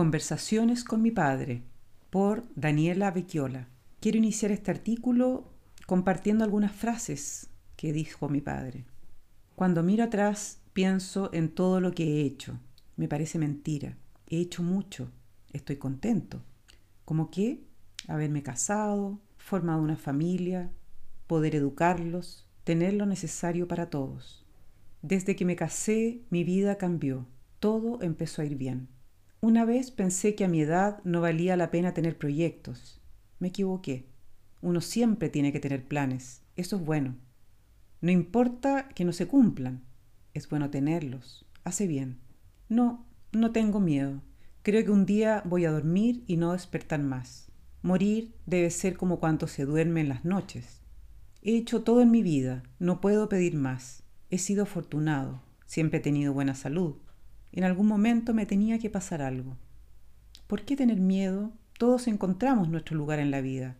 Conversaciones con mi padre por Daniela Vecchiola. Quiero iniciar este artículo compartiendo algunas frases que dijo mi padre. Cuando miro atrás pienso en todo lo que he hecho. Me parece mentira. He hecho mucho. Estoy contento. Como que haberme casado, formado una familia, poder educarlos, tener lo necesario para todos. Desde que me casé, mi vida cambió. Todo empezó a ir bien. Una vez pensé que a mi edad no valía la pena tener proyectos. Me equivoqué. Uno siempre tiene que tener planes. Eso es bueno. No importa que no se cumplan. Es bueno tenerlos. Hace bien. No, no tengo miedo. Creo que un día voy a dormir y no despertar más. Morir debe ser como cuando se duerme en las noches. He hecho todo en mi vida. No puedo pedir más. He sido afortunado. Siempre he tenido buena salud. En algún momento me tenía que pasar algo. ¿Por qué tener miedo? Todos encontramos nuestro lugar en la vida.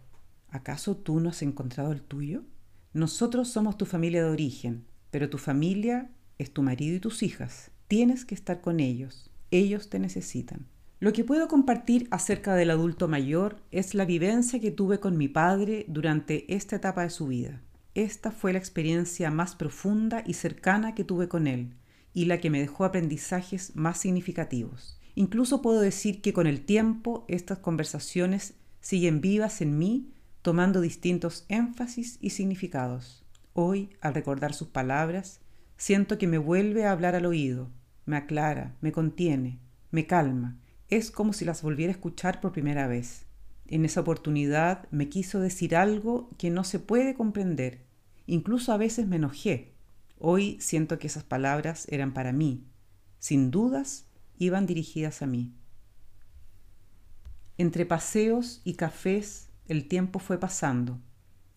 ¿Acaso tú no has encontrado el tuyo? Nosotros somos tu familia de origen, pero tu familia es tu marido y tus hijas. Tienes que estar con ellos. Ellos te necesitan. Lo que puedo compartir acerca del adulto mayor es la vivencia que tuve con mi padre durante esta etapa de su vida. Esta fue la experiencia más profunda y cercana que tuve con él, y la que me dejó aprendizajes más significativos. Incluso puedo decir que con el tiempo estas conversaciones siguen vivas en mí, tomando distintos énfasis y significados. Hoy, al recordar sus palabras, siento que me vuelve a hablar al oído, me aclara, me contiene, me calma. Es como si las volviera a escuchar por primera vez. En esa oportunidad me quiso decir algo que no se puede comprender. Incluso a veces me enojé, Hoy siento que esas palabras eran para mí. Sin dudas, iban dirigidas a mí. Entre paseos y cafés el tiempo fue pasando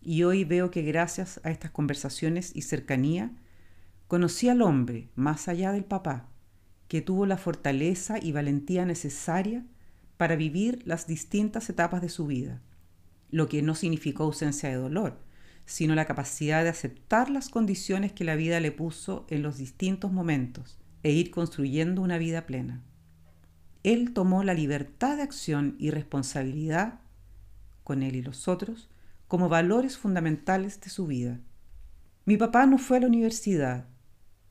y hoy veo que gracias a estas conversaciones y cercanía conocí al hombre más allá del papá, que tuvo la fortaleza y valentía necesaria para vivir las distintas etapas de su vida, lo que no significó ausencia de dolor, sino la capacidad de aceptar las condiciones que la vida le puso en los distintos momentos e ir construyendo una vida plena. Él tomó la libertad de acción y responsabilidad, con él y los otros, como valores fundamentales de su vida. Mi papá no fue a la universidad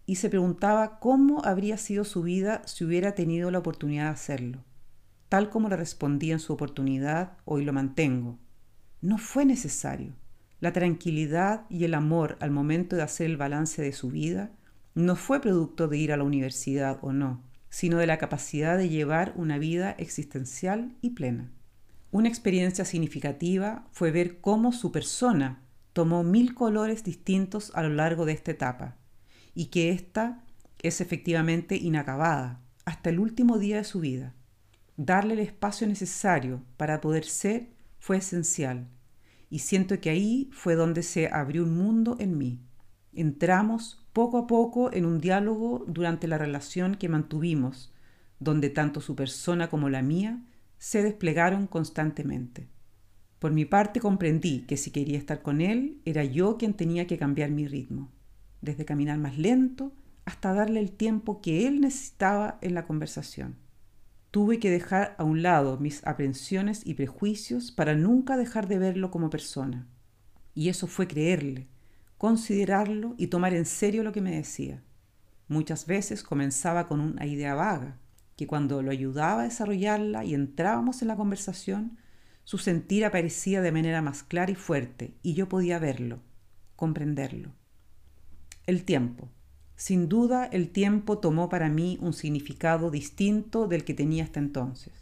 y se preguntaba cómo habría sido su vida si hubiera tenido la oportunidad de hacerlo. Tal como le respondí en su oportunidad, hoy lo mantengo. No fue necesario. La tranquilidad y el amor al momento de hacer el balance de su vida no fue producto de ir a la universidad o no, sino de la capacidad de llevar una vida existencial y plena. Una experiencia significativa fue ver cómo su persona tomó mil colores distintos a lo largo de esta etapa y que ésta es efectivamente inacabada hasta el último día de su vida. Darle el espacio necesario para poder ser fue esencial y siento que ahí fue donde se abrió un mundo en mí. Entramos poco a poco en un diálogo durante la relación que mantuvimos, donde tanto su persona como la mía se desplegaron constantemente. Por mi parte comprendí que si quería estar con él, era yo quien tenía que cambiar mi ritmo, desde caminar más lento hasta darle el tiempo que él necesitaba en la conversación. Tuve que dejar a un lado mis aprensiones y prejuicios para nunca dejar de verlo como persona. Y eso fue creerle, considerarlo y tomar en serio lo que me decía. Muchas veces comenzaba con una idea vaga, que cuando lo ayudaba a desarrollarla y entrábamos en la conversación, su sentir aparecía de manera más clara y fuerte, y yo podía verlo, comprenderlo. El tiempo. Sin duda el tiempo tomó para mí un significado distinto del que tenía hasta entonces.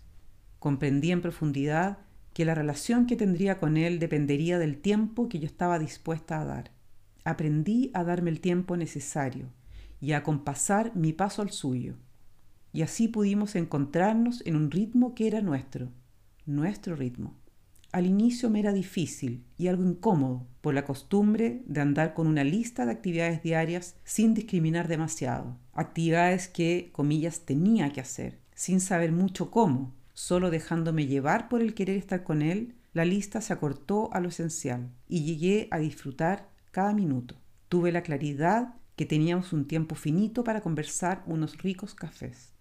Comprendí en profundidad que la relación que tendría con él dependería del tiempo que yo estaba dispuesta a dar. Aprendí a darme el tiempo necesario y a compasar mi paso al suyo. Y así pudimos encontrarnos en un ritmo que era nuestro, nuestro ritmo. Al inicio me era difícil y algo incómodo por la costumbre de andar con una lista de actividades diarias sin discriminar demasiado. Actividades que, comillas, tenía que hacer, sin saber mucho cómo, solo dejándome llevar por el querer estar con él, la lista se acortó a lo esencial y llegué a disfrutar cada minuto. Tuve la claridad que teníamos un tiempo finito para conversar unos ricos cafés.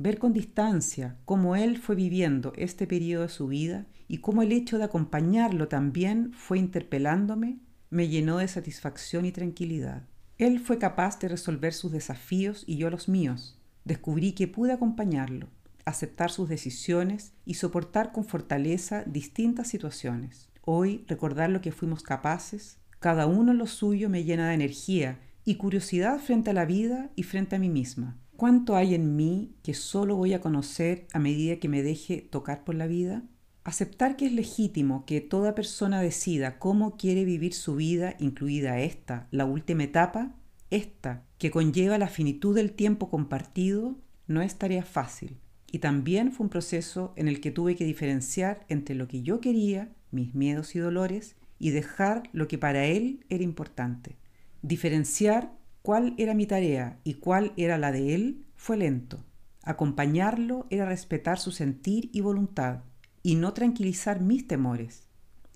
Ver con distancia cómo él fue viviendo este periodo de su vida y cómo el hecho de acompañarlo también fue interpelándome, me llenó de satisfacción y tranquilidad. Él fue capaz de resolver sus desafíos y yo los míos. Descubrí que pude acompañarlo, aceptar sus decisiones y soportar con fortaleza distintas situaciones. Hoy, recordar lo que fuimos capaces, cada uno en lo suyo me llena de energía y curiosidad frente a la vida y frente a mí misma. ¿Cuánto hay en mí que solo voy a conocer a medida que me deje tocar por la vida? Aceptar que es legítimo que toda persona decida cómo quiere vivir su vida, incluida esta, la última etapa, esta, que conlleva la finitud del tiempo compartido, no es tarea fácil. Y también fue un proceso en el que tuve que diferenciar entre lo que yo quería, mis miedos y dolores, y dejar lo que para él era importante. Diferenciar cuál era mi tarea y cuál era la de él fue lento. Acompañarlo era respetar su sentir y voluntad y no tranquilizar mis temores.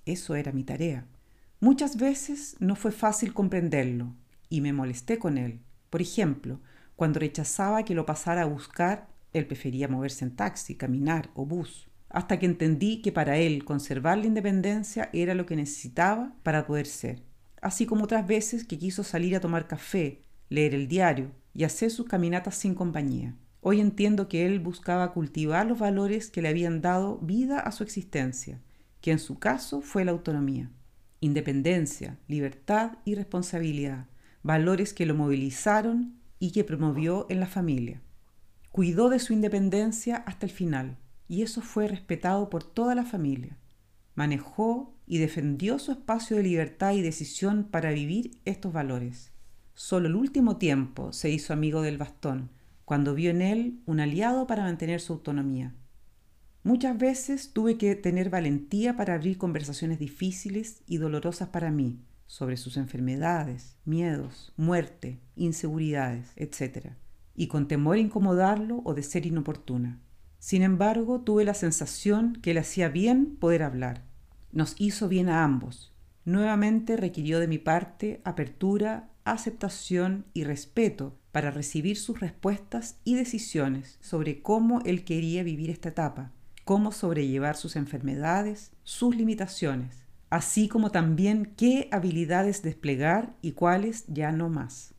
Eso era mi tarea. Muchas veces no fue fácil comprenderlo y me molesté con él. Por ejemplo, cuando rechazaba que lo pasara a buscar, él prefería moverse en taxi, caminar o bus, hasta que entendí que para él conservar la independencia era lo que necesitaba para poder ser así como otras veces que quiso salir a tomar café, leer el diario y hacer sus caminatas sin compañía. Hoy entiendo que él buscaba cultivar los valores que le habían dado vida a su existencia, que en su caso fue la autonomía, independencia, libertad y responsabilidad, valores que lo movilizaron y que promovió en la familia. Cuidó de su independencia hasta el final, y eso fue respetado por toda la familia manejó y defendió su espacio de libertad y decisión para vivir estos valores. Solo el último tiempo se hizo amigo del bastón, cuando vio en él un aliado para mantener su autonomía. Muchas veces tuve que tener valentía para abrir conversaciones difíciles y dolorosas para mí sobre sus enfermedades, miedos, muerte, inseguridades, etc. Y con temor a incomodarlo o de ser inoportuna. Sin embargo, tuve la sensación que le hacía bien poder hablar. Nos hizo bien a ambos. Nuevamente requirió de mi parte apertura, aceptación y respeto para recibir sus respuestas y decisiones sobre cómo él quería vivir esta etapa, cómo sobrellevar sus enfermedades, sus limitaciones, así como también qué habilidades desplegar y cuáles ya no más.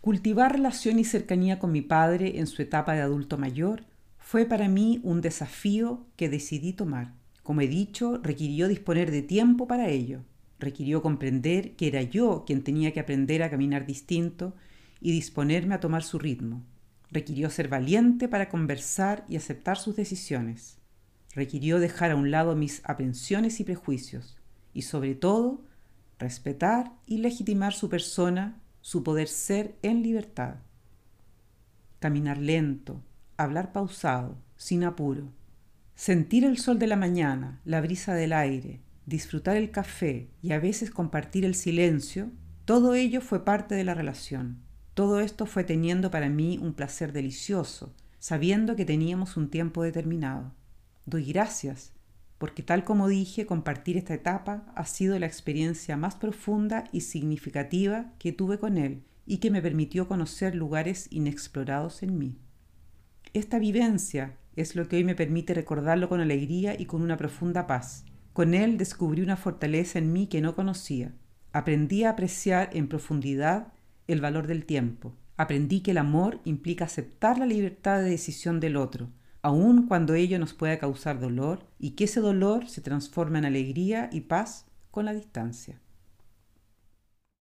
Cultivar relación y cercanía con mi padre en su etapa de adulto mayor fue para mí un desafío que decidí tomar. Como he dicho, requirió disponer de tiempo para ello. Requirió comprender que era yo quien tenía que aprender a caminar distinto y disponerme a tomar su ritmo. Requirió ser valiente para conversar y aceptar sus decisiones. Requirió dejar a un lado mis aprensiones y prejuicios. Y sobre todo, respetar y legitimar su persona, su poder ser en libertad. Caminar lento, hablar pausado, sin apuro, sentir el sol de la mañana, la brisa del aire, disfrutar el café y a veces compartir el silencio, todo ello fue parte de la relación. Todo esto fue teniendo para mí un placer delicioso, sabiendo que teníamos un tiempo determinado. Doy gracias, porque tal como dije, compartir esta etapa ha sido la experiencia más profunda y significativa que tuve con él y que me permitió conocer lugares inexplorados en mí. Esta vivencia es lo que hoy me permite recordarlo con alegría y con una profunda paz. Con él descubrí una fortaleza en mí que no conocía. Aprendí a apreciar en profundidad el valor del tiempo. Aprendí que el amor implica aceptar la libertad de decisión del otro, aun cuando ello nos pueda causar dolor, y que ese dolor se transforma en alegría y paz con la distancia.